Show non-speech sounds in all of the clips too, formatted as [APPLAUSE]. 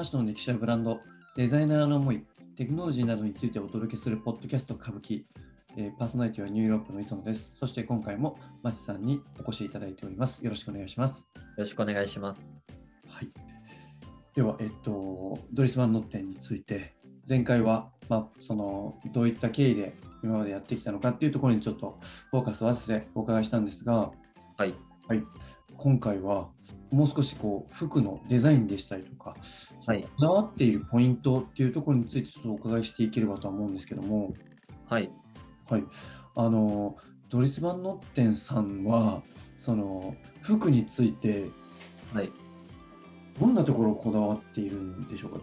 ファッションの歴史やブランド、デザイナーの思い、テクノロジーなどについてお届けするポッドキャスト歌舞伎、えーパーソナリティはニューヨークの磯野です。そして今回も松さんにお越しいただいております。よろしくお願いします。よろしくお願いします。はい。では、えっと、ドリス・バンノッテンについて、前回は、まあ、その、どういった経緯で今までやってきたのかっていうところにちょっとフォーカスを合わせてお伺いしたんですが、はい。はい、今回はもう少しこう服のデザインでしたりとか、はいこだわっているポイントっていうところについてちょっとお伺いしていければとは思うんですけども、はい。はい、あのドリス・バンノッテンさんはその服についてはい。どんなところをこだわっているんでしょうか？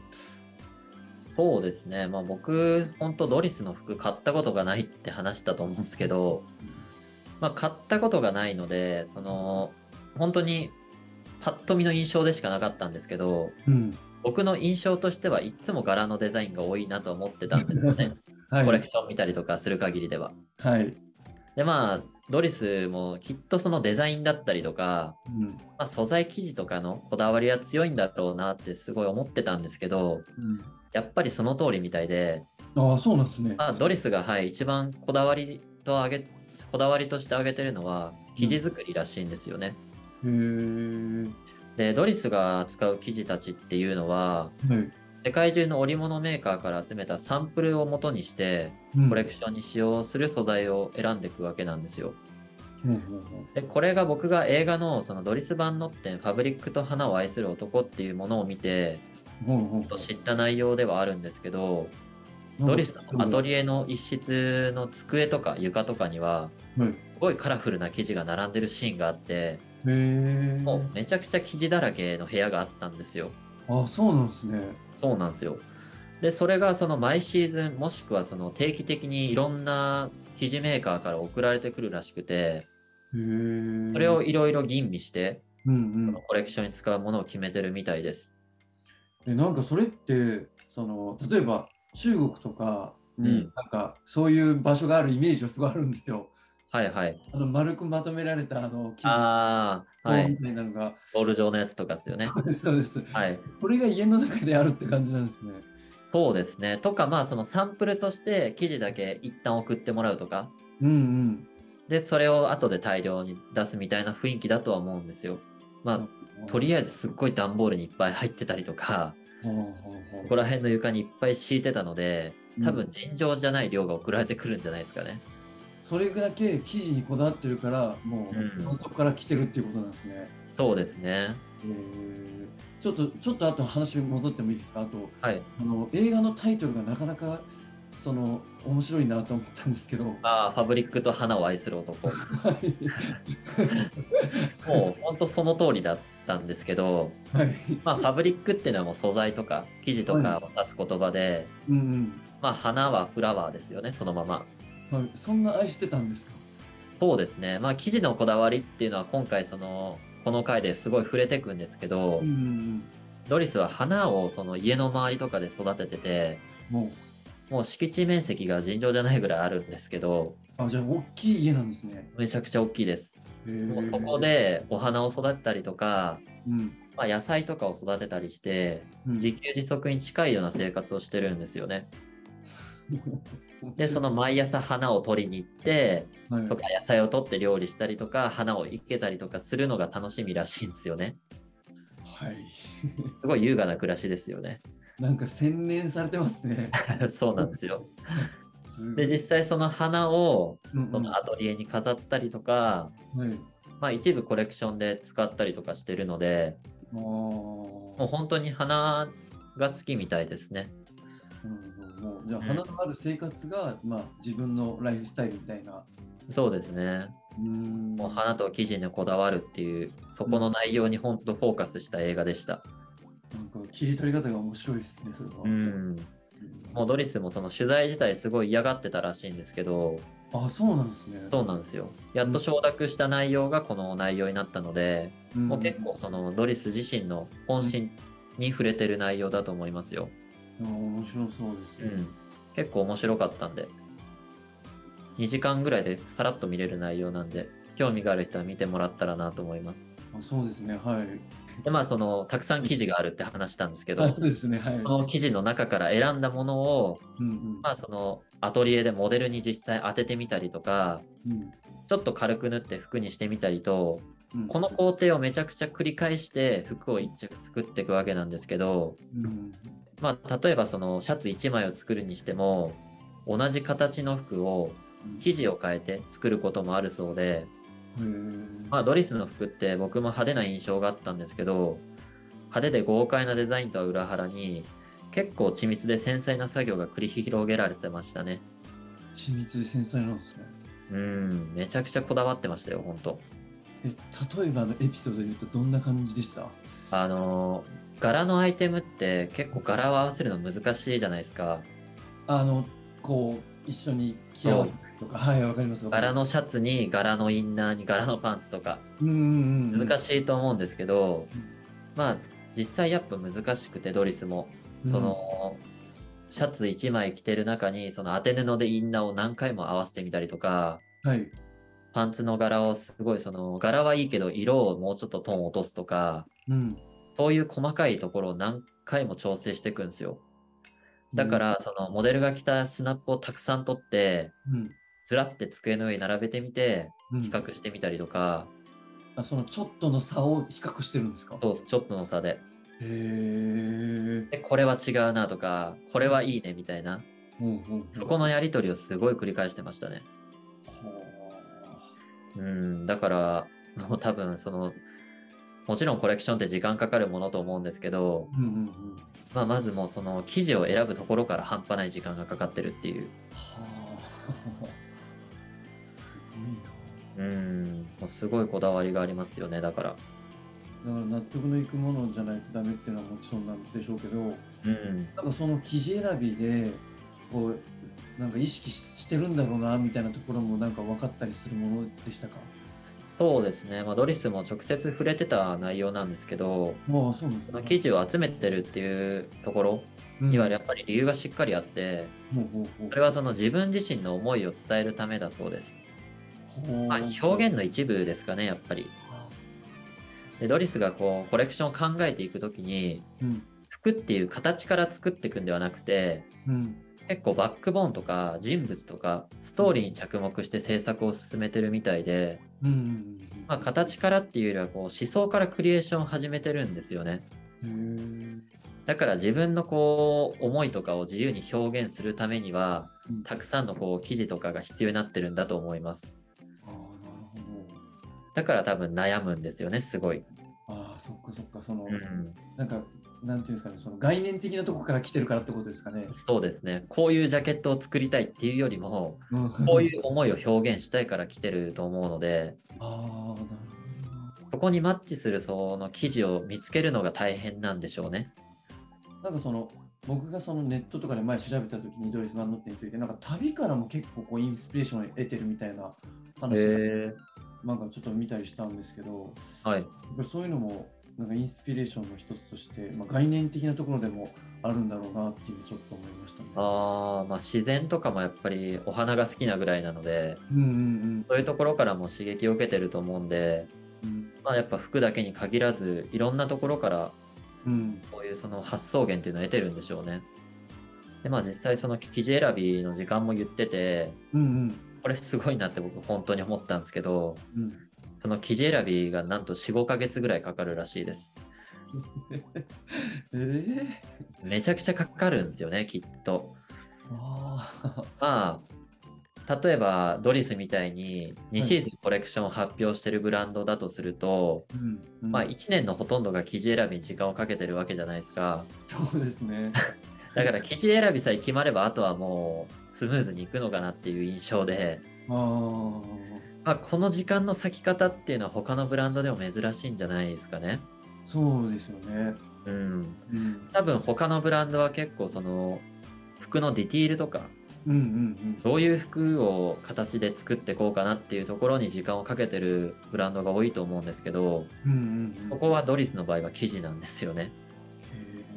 そうですね。まあ僕、本当ドリスの服買ったことがないって話したと思うんですけど、まあ買ったことがないので、その、本当にパッと見の印象でしかなかったんですけど、うん僕の印象としてはいつも柄のデザインが多いなと思ってたんですよね。[LAUGHS] はいコレクション見たりとかする限りでは。はいでまあ、ドリスもきっとそのデザインだったりとか、うんまあ、素材生地とかのこだわりは強いんだろうなってすごい思ってたんですけど、うんやっぱりその通りみたいで、ああそうなんですね。まあ、ドリスが、はい、一番こだわりと上げこだわりとして挙げてるのは生地作りらしいんですよね。へえでドリスが扱う生地たちっていうのははい。世界中の織物メーカーから集めたサンプルを元にしてうん。コレクションに使用する素材を選んでいくわけなんですよ。でこれが僕が映画のそのドリス・バンノッテン「ファブリックと花を愛する男」っていうものを見てほうほう知った内容ではあるんですけどドリスのアトリエの一室の机とか床とかにははいすごいカラフルな生地が並んでるシーンがあってもうめちゃくちゃ生地だらけの部屋があったんですよ。あそうなんですね。そうなんですよ。でそれがその毎シーズンもしくはその定期的にいろんな生地メーカーから送られてくるらしくてそれをいろいろ吟味してうんうん。コレクションに使うものを決めてるみたいです。えなんかそれってその例えば中国とかにうん。なんかそういう場所があるイメージがすごいあるんですよ。はいはいあの丸くまとめられたあの生地ああはいみたいなのが、ボール状のやつとかですよねそうです。はいこれが家の中であるって感じなんですね。そうですね。とか、まあ、そのサンプルとして記事だけ一旦送ってもらうとか、うんうん。で、それを後で大量に出すみたいな雰囲気だとは思うんですよ。まあ、とりあえずすっごい段ボールにいっぱい入ってたりとか、ここら辺の床にいっぱい敷いてたので、多分うん尋常じゃない量が送られてくるんじゃないですかね。それだけ生地にこだわってるからもうんう本当から来てるっていうことなんですね。そうですね。えーちょっとちょっとあと話戻ってもいいですか？あとはい。あの映画のタイトルがなかなかその面白いなと思ったんですけど。ああ、ファブリックと花を愛する男。[LAUGHS] はいもう本当その通りだったんですけど、はい。まあ、ファブリックっていうのはもう素材とか生地とかを指す言葉で、うんまあ、花はフラワーですよね、そのまま。そんな愛してたんですか？そうですね。まあ、生地のこだわりっていうのは今回その、この回ですごい触れてくんですけど、うんうんドリスは花をその家の周りとかで育ててて、うん。ももう敷地面積が尋常じゃないぐらいあるんですけど、うあじゃあ大きい家なんですね。めちゃくちゃ大きいです。へもうーそこ。でお花を育てたりとか、うん。まあ、野菜とかを育てたりして、うん自給自足に近いような生活をしてるんですよね。[LAUGHS] で、その毎朝花を取りに行って、はいとか野菜を取って料理したりとか花を生けたりとかするのが楽しみらしいんですよね。はい。[LAUGHS] すごい優雅な暮らしですよね。なんか洗練されてますね。[LAUGHS] そうなんですよ。で実際その花をうんうんそのアトリエに飾ったりとか、はい。まあ、一部コレクションで使ったりとかしてるのでもう本当に花が好きみたいですね。もうじゃあうん花のある生活が、まあ自分のライフスタイルみたいな。そうですね。うーんもう花と生地にこだわるっていうそこの内容に本当フォーカスした映画でした。なんか切り取り方が面白いですね、それは。うん。もうドリスもその取材自体すごい嫌がってたらしいんですけど、あ、そうなんですね。そうなんですよ。やっと承諾した内容がこの内容になったので、うんもう結構そのドリス自身の本心に触れてる内容だと思いますよ。あ面白そうですね。うん。結構面白かったんで、2時間ぐらいでさらっと見れる内容なんで、興味がある人は見てもらったらなと思います。あそうですね、はい。でまあそのたくさん記事があるって話したんですけどあそうですね。はい。その記事の中から選んだものをうんうんまあそのアトリエでモデルに実際当ててみたりとかうんちょっと軽く塗って服にしてみたりとうんこの工程をめちゃくちゃ繰り返して服を1着作っていくわけなんですけどうんまあ例えばそのシャツ1枚を作るにしても同じ形の服を生地を変えて作ることもあるそうでまあ、ドリスの服って僕も派手な印象があったんですけど派手で豪快なデザインとは裏腹に結構緻密で繊細な作業が繰り広げられてましたね。緻密で繊細なんですね。うん。めちゃくちゃこだわってましたよ本当え例えばのエピソードで言うとどんな感じでした？あの柄のアイテムって結構柄を合わせるの難しいじゃないですか。あのこう一緒に着合わせたりとかはいわかります柄のシャツに柄のインナーに柄のパンツとか。難しいと思うんですけど、うん。まあ実際やっぱ難しくてドリスも。その、シャツ1枚着てる中にその当て布でインナーを何回も合わせてみたりとかはい。パンツの柄をすごいその柄はいいけど色をもうちょっとトーン落とすとかうんそういう細かいところを何回も調整していくんですよ。だからそのモデルが着たスナップをたくさん取ってうん。ずらって机の上に並べてみてうん。比較してみたりとか、あそのちょっとの差を比較してるんですか？そうちょっとの差で。へえでこれは違うなとかこれはいいねみたいな。うんうんそこのやり取りをすごい繰り返してましたね。はうん、だから、もう多分その、もちろんコレクションって時間かかるものと思うんですけど、あうんうんうん。まあ、まずもうその生地を選ぶところから半端ない時間がかかってるっていう、はあ。すごいな。うん、もうすごいこだわりがありますよね、だから。だから納得のいくものじゃないとダメっていうのはもちろんなんでしょうけどうん、なんかその生地選びでこうなんか意識ししてるんだろうなみたいなところもなんか分かったりするものでしたか？そうですね、まあ、ドリスも直接触れてた内容なんですけど、ああそうなんですその生地を集めてるっていうところにはやっぱり理由がしっかりあって、それはその自分自身の思いを伝えるためだそうです。まあ、表現の一部ですかね、やっぱり。でドリスがこうコレクションを考えていくときにうん。服っていう形から作っていくんではなくてうん結構バックボーンとか人物とかストーリーに着目して制作を進めてるみたいで、うんうんまあ、形からっていうよりはこう思想からクリエーションを始めてるんですよね。うんだから自分のこう思いとかを自由に表現するためにはたくさんのこう記事とかが必要になってるんだと思います。だから多分悩むんですよねすごい、そっかそっかその、うん、なんかなんていうんですかねその概念的なとこから来てるからってことですかね。そうですね。こういうジャケットを作りたいっていうよりもこういう思いを表現したいから来てると思うので、ああなるほど。なそこにマッチするその記事を見つけるのが大変なんでしょうね。なんかその僕がそのネットとかで前調べた時にドリス・バンノッテについてなんか旅からも結構こうインスピレーションを得てるみたいな話なんかちょっと見たりしたんですけどはい。そういうのもなんかインスピレーションの一つとして、まあ、概念的なところでもあるんだろうなっていうちょっと思いましたね。ああ、まあ自然とかもやっぱりお花が好きなぐらいなので、うんうんそういうところからも刺激を受けてると思うんで、うん。まあやっぱ服だけに限らず、いろんなところからうん。こういうその発想源っていうのを得てるんでしょうね。で、まあ実際その記事選びの時間も言ってて、うんうん。これすごいなって僕本当に思ったんですけど、うんその記事選びがなんと4、5ヶ月ぐらいかかるらしいです。[LAUGHS] ええめちゃくちゃかかるんですよね、きっと。ああまあ、例えばドリスみたいに2シーズンコレクションを発表してるブランドだとすると、うんうんまあ1年のほとんどが生地選びに時間をかけてるわけじゃないですか。そうですね。[LAUGHS] だから生地選びさえ決まればあとはもうスムーズにいくのかなっていう印象で、ああまあ、この時間の咲き方っていうのは他のブランドでも珍しいんじゃないですかね。そうですよね。うん。うん多分他のブランドは結構その服のディティールとかうんうんどういう服を形で作っていこうかなっていうところに時間をかけてるブランドが多いと思うんですけど、うんうんうんうんここはドリスの場合は生地なんですよね。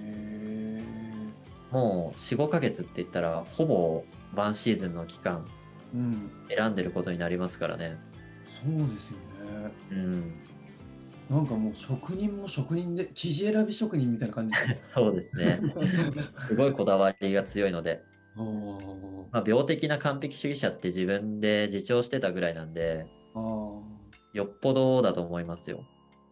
へもう4、5ヶ月って言ったらほぼワンシーズンの期間選んでることになりますからね。そうですよね。うん。なんかもう職人も職人で、生地選び職人みたいな感じ。[LAUGHS] そうですね。すごいこだわりが強いので、まあ、病的な完璧主義者って自分で自重してたぐらいなんで、よっぽどだと思いますよ。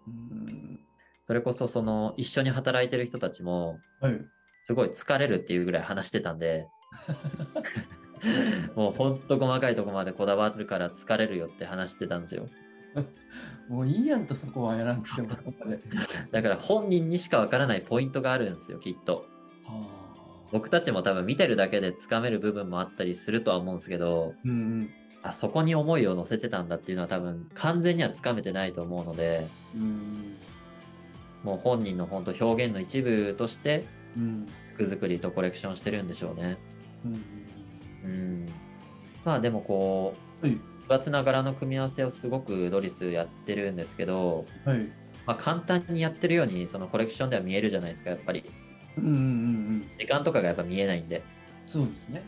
うんそれこそその一緒に働いてる人たちも、はい。すごい疲れるっていうぐらい話してたんで、[LAUGHS] [LAUGHS] もうほんと細かいとこまでこだわるから疲れるよって話してたんですよ。[LAUGHS] もういいやんとそこはやらなくても。[LAUGHS] だから本人にしかわからないポイントがあるんですよ、きっと。はあ。僕たちも多分見てるだけでつかめる部分もあったりするとは思うんですけど、うんうん。あそこに思いを乗せてたんだっていうのは多分完全にはつかめてないと思うので、うん。もう本人の本当表現の一部としてうん。服作りとコレクションしてるんでしょうね。うん。うん。まあでもこう、はい。複雑な柄の組み合わせをすごくドリスやってるんですけど、はい。まあ、簡単にやってるようにそのコレクションでは見えるじゃないですかやっぱりうんうんうんうん。時間とかがやっぱ見えないんでそうですね。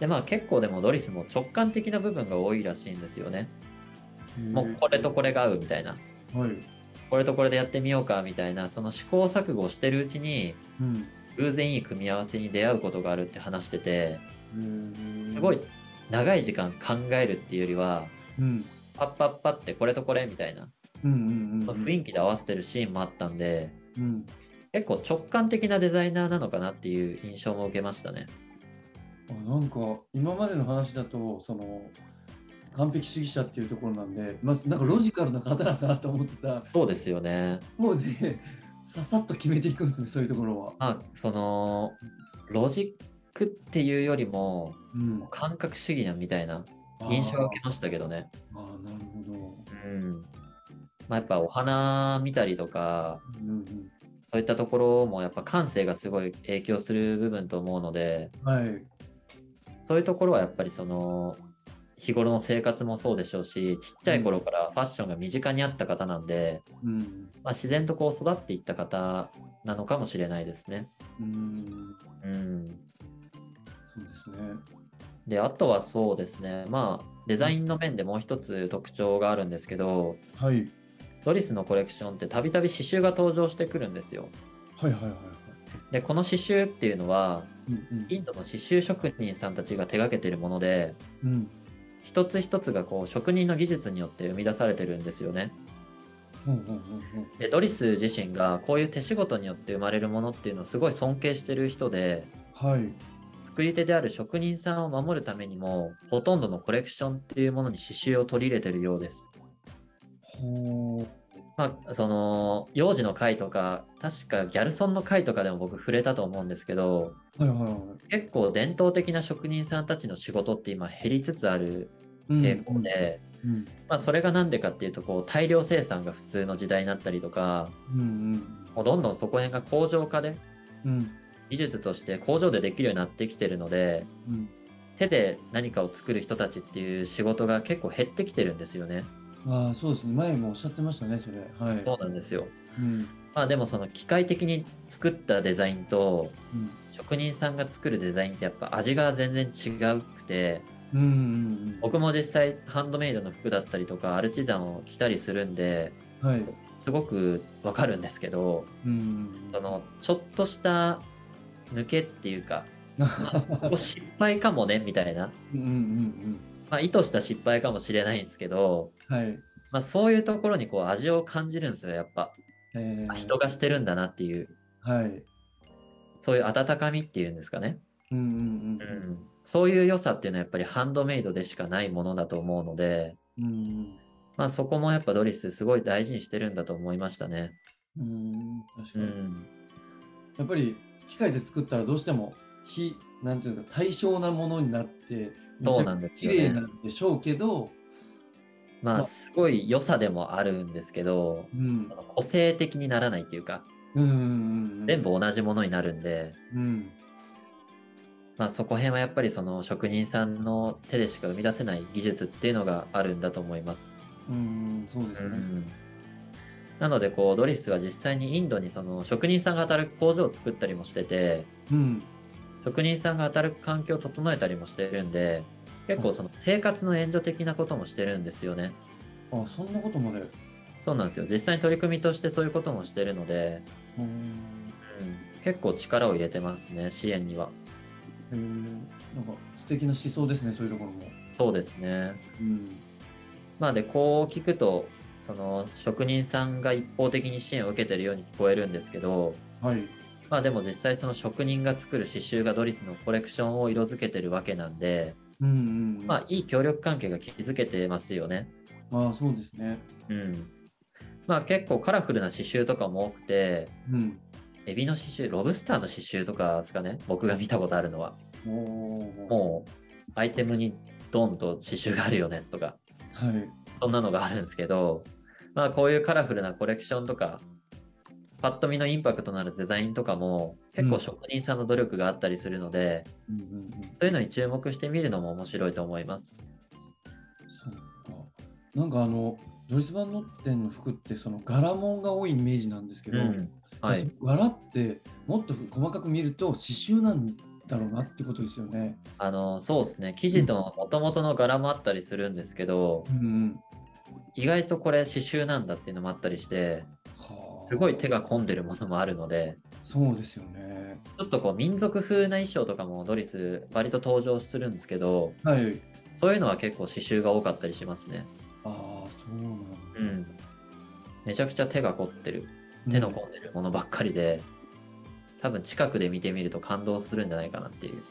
でまあ結構でもドリスも直感的な部分が多いらしいんですよねもうこれとこれが合うみたいなはい。これとこれでやってみようかみたいなその試行錯誤をしてるうちにうん。偶然いい組み合わせに出会うことがあるって話しててすすごい。長い時間考えるっていうよりはうん。パッパッパってこれとこれみたいなうんうんうん。雰囲気で合わせてるシーンもあったんでうん。結構直感的なデザイナーなのかなっていう印象も受けましたね。あなんか今までの話だとその完璧主義者っていうところなんで、まあ、なんかロジカルな方なのかなと思ってたそうですよね。もうねささっと決めていくんですねそういうところは。まあ、その、ロジックっていうよりも、うん、感覚主義なみたいな印象を受けましたけどね。あーあーなるほど。うん。まあ、やっぱお花見たりとか、うんそういったところもやっぱ感性がすごい影響する部分と思うので、うん、はい。そういうところはやっぱりその、日頃の生活もそうでしょうし、ちっちゃい頃からファッションが身近にあった方なんで、うん。まあ、自然とこう育っていった方なのかもしれないですね。うん。うん。そうですね。で、あとはそうですね、まあ、デザインの面でもう一つ特徴があるんですけど、はい。ドリスのコレクションってたびたび刺繍が登場してくるんですよ。はいはいはいはい。で、この刺繍っていうのは、うんインドの刺繍職人さんたちが手掛けてるもので、うん。うん。一つ一つがこう職人の技術によって生み出されてるんですよね。で、ドリス自身がこういう手仕事によって生まれるものっていうのをすごい尊敬してる人で、はい。作り手である職人さんを守るためにも、ほとんどのコレクションっていうものに刺繍を取り入れてるようです。ほう。まあ、その幼児の回とか確かギャルソンの回とかでも僕触れたと思うんですけどはいはいはい。結構伝統的な職人さんたちの仕事って今減りつつあるうん傾向で、うんまあ、それが何でかっていうとこう大量生産が普通の時代になったりとかうんうんもうどんどんそこら辺が工場化でうん技術として工場でできるようになってきてるのでうん。手で何かを作る人たちっていう仕事が結構減ってきてるんですよね。ああそうですね。前もおっしゃってましたねそれ。はい。そうなんですよ。うん。まあでもその機械的に作ったデザインとうん。職人さんが作るデザインってやっぱ味が全然違うくてうんうん僕も実際ハンドメイドの服だったりとかアルチザンを着たりするんでうんはい。すごくわかるんですけどうん。そのちょっとした抜けっていうか [LAUGHS] 失敗かもねみたいな、うんうんうんまあ、意図した失敗かもしれないんですけど、うんはい。まあ、そういうところにこう味を感じるんですよやっぱ。えー。あ人がしてるんだなっていう。はい。そういう温かみっていうんですかね。うんうん。うん、そういう良さっていうのはやっぱりハンドメイドでしかないものだと思うので、うんうん。まあ、そこもやっぱドリスすごい大事にしてるんだと思いましたね。うん確かに、うん、やっぱり機械で作ったらどうしても非なんていうか対称なものになってそうなんです綺麗なんでしょうけど、まあすごい良さでもあるんですけどうん。個性的にならないっていうかうんうんうん、全部同じものになるんで、うん。まあ、そこへんはやっぱりその職人さんの手でしか生み出せない技術っていうのがあるんだと思います。うんそうですね、うんなのでこうドリスは実際にインドにその職人さんが働く工場を作ったりもしててうん職人さんが働く環境を整えたりもしてるんで結構その生活の援助的なこともしてるんですよね。あそんなことまでそうなんですよ。実際に取り組みとしてそういうこともしてるので、うんうん、結構力を入れてますね、支援には。へーなんか素敵な思想ですね、そういうところも。そうですね。うん。まあで、こう聞くと、その職人さんが一方的に支援を受けてるように聞こえるんですけど、はい。まあでも実際その職人が作る刺繍がドリスのコレクションを色づけてるわけなんで、うんうんうん。まあいい協力関係が築けてますよね。ああ、そうですね。うん。まあ結構カラフルな刺繍とかも多くて、うん。エビの刺繍、ロブスターの刺繍とかですかね、僕が見たことあるのは。もうアイテムにドンと刺繍があるようなやつとか、はい。そんなのがあるんですけど、まあこういうカラフルなコレクションとか、パッと見のインパクトのあるデザインとかも結構職人さんの努力があったりするので、うんうんうん。そういうのに注目してみるのも面白いと思います。そうか。なんかあの、ドリスバンノッテンの服ってその柄物が多いイメージなんですけど、うん。はい。柄ってもっと細かく見ると刺繍なんだろうなってことですよね。あの、そうですね。生地の元々の柄もあったりするんですけど、うんうん。意外とこれ刺繍なんだっていうのもあったりして、はあすごい手が込んでるものもあるので、そうですよね。ちょっとこう民族風な衣装とかもドリス割と登場するんですけど、はい。そういうのは結構刺繍が多かったりしますね。ああ、そうなんだ。うん。めちゃくちゃ手が凝ってる、手の込んでるものばっかりで、多分近くで見てみると感動するんじゃないかなっていう。は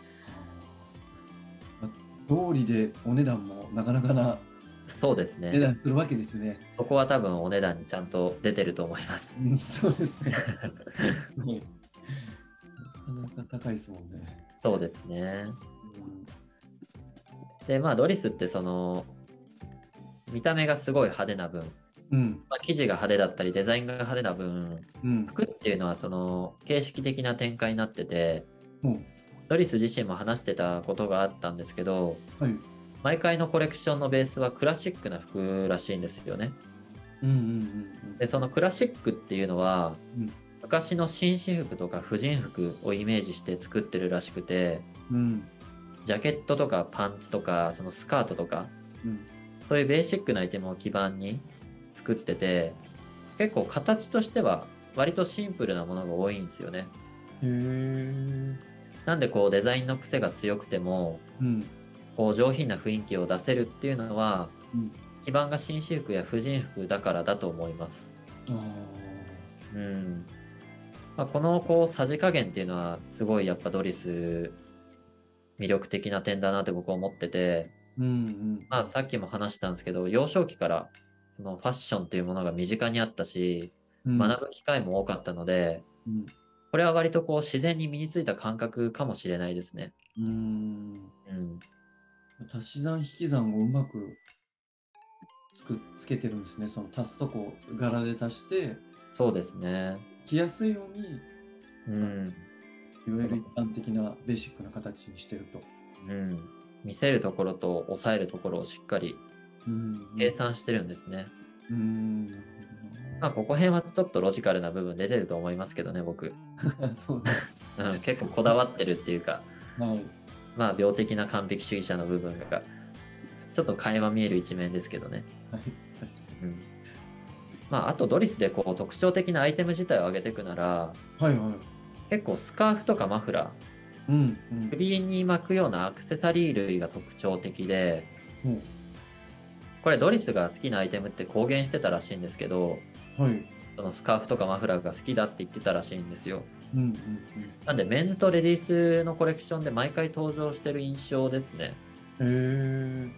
あ通りでお値段もなかなかなそうです値ね。段するわけですね。そこは多分お値段にちゃんと出てると思います。うん、そうですね。はいなかなか高いですもんね。そうですね。うんで、まあドリスってその、見た目がすごい派手な分、うん。まあ、生地が派手だったりデザインが派手な分、うん。服っていうのはその形式的な展開になってて、うん。ドリス自身も話してたことがあったんですけど、はい。毎回のコレクションのベースはクラシックな服らしいんですよね。うんうんうんで、そのクラシックっていうのは、うん昔の紳士服とか婦人服をイメージして作ってるらしくて、うん。うん。ジャケットとかパンツとか、そのスカートとか、うん。そういうベーシックなアイテムを基盤に作ってて、結構形としては割とシンプルなものが多いんですよね。へえ。なんでこうデザインの癖が強くても、うん。こう上品な雰囲気を出せるっていうのは、うん基盤が紳士服や婦人服だからだと思います。うん。まあ、このこうさじ加減っていうのはすごいやっぱドリス魅力的な点だなって僕は思ってて、うんうん。まあさっきも話したんですけど、幼少期からそのファッションっていうものが身近にあったし、うん学ぶ機会も多かったので、うん。これは割とこう自然に身についた感覚かもしれないですね。うん。うん。足し算引き算をうまくつくつけてるんですね。その足すとこ柄で足してそうですね。着やすいようにうん。いわゆる一般的なベーシックな形にしてると。うん。見せるところと抑えるところをしっかりうん。計算してるんですね。うん。まあ、ここ辺はちょっとロジカルな部分出てると思いますけどね、僕。[LAUGHS] そうね。うん、結構こだわってるっていうか、はい。まあ、病的な完璧主義者の部分が、ちょっと垣間見える一面ですけどね。はい。確かうん。まあ、あとドリスでこう特徴的なアイテム自体を上げていくなら、に。はいはい。結構スカーフとかマフラー、うん。うん。首に巻くようなアクセサリー類が特徴的で、ほこれドリスが好きなアイテムって公言してたらしいんですけど、うはい。そのスカーフとかマフラーが好きだって言ってたらしいんですよ。うんうんなんでメンズとレディースのコレクションで毎回登場してる印象ですね。うん。へ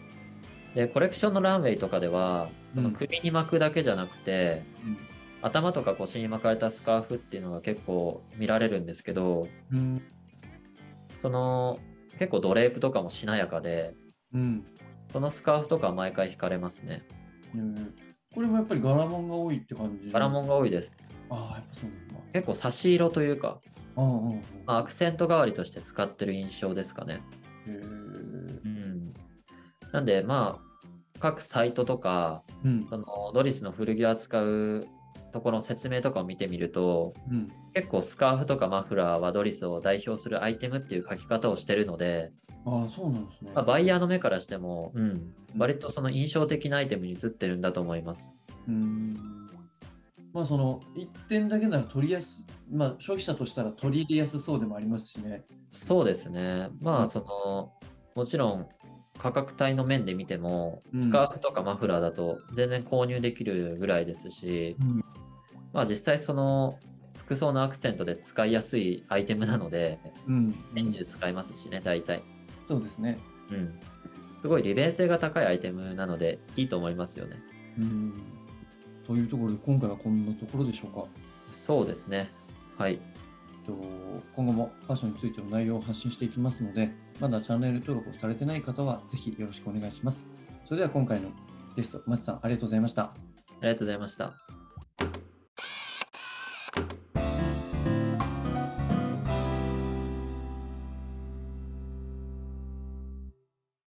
え。で、コレクションのランウェイとかでは、そのうん首に巻くだけじゃなくて、うん頭とか腰に巻かれたスカーフっていうのが結構見られるんですけど、うん。その結構ドレープとかもしなやかで、うん。そのスカーフとかは毎回惹かれますね。へえこれもやっぱり柄物が多いって感じ？柄物が多いです。ああ、やっぱそうなんだ。結構差し色というか、うん。まあ、アクセント代わりとして使ってる印象ですかね。へえ。うん。なんで、まあ、各サイトとか、うん。そのドリスの古着を扱うところの説明とかを見てみると、うん。結構スカーフとかマフラーはドリスを代表するアイテムっていう書き方をしてるので、ああ、そうなんですね。まあ、バイヤーの目からしても、うん、割とその印象的なアイテムに映ってるんだと思います。うんまあその1点だけなら取りやすまあ消費者としたら取り入れやすそうでもありますしね。そうですね。まうんあ、その、もちろん価格帯の面で見ても、うんスカーフとかマフラーだと全然購入できるぐらいですし、うんまあ実際その服装のアクセントで使いやすいアイテムなので、うん年中使えますしね、大体。そうですね。うん。すごい利便性が高いアイテムなので、いいと思いますよね。うんというところで今回はこんなところでしょうか。そうですね。はい。と今後もファッションについての内容を発信していきますので、まだチャンネル登録をされてない方はぜひよろしくお願いします。それでは今回のゲスト、松さんありがとうございました。ありがとうございました。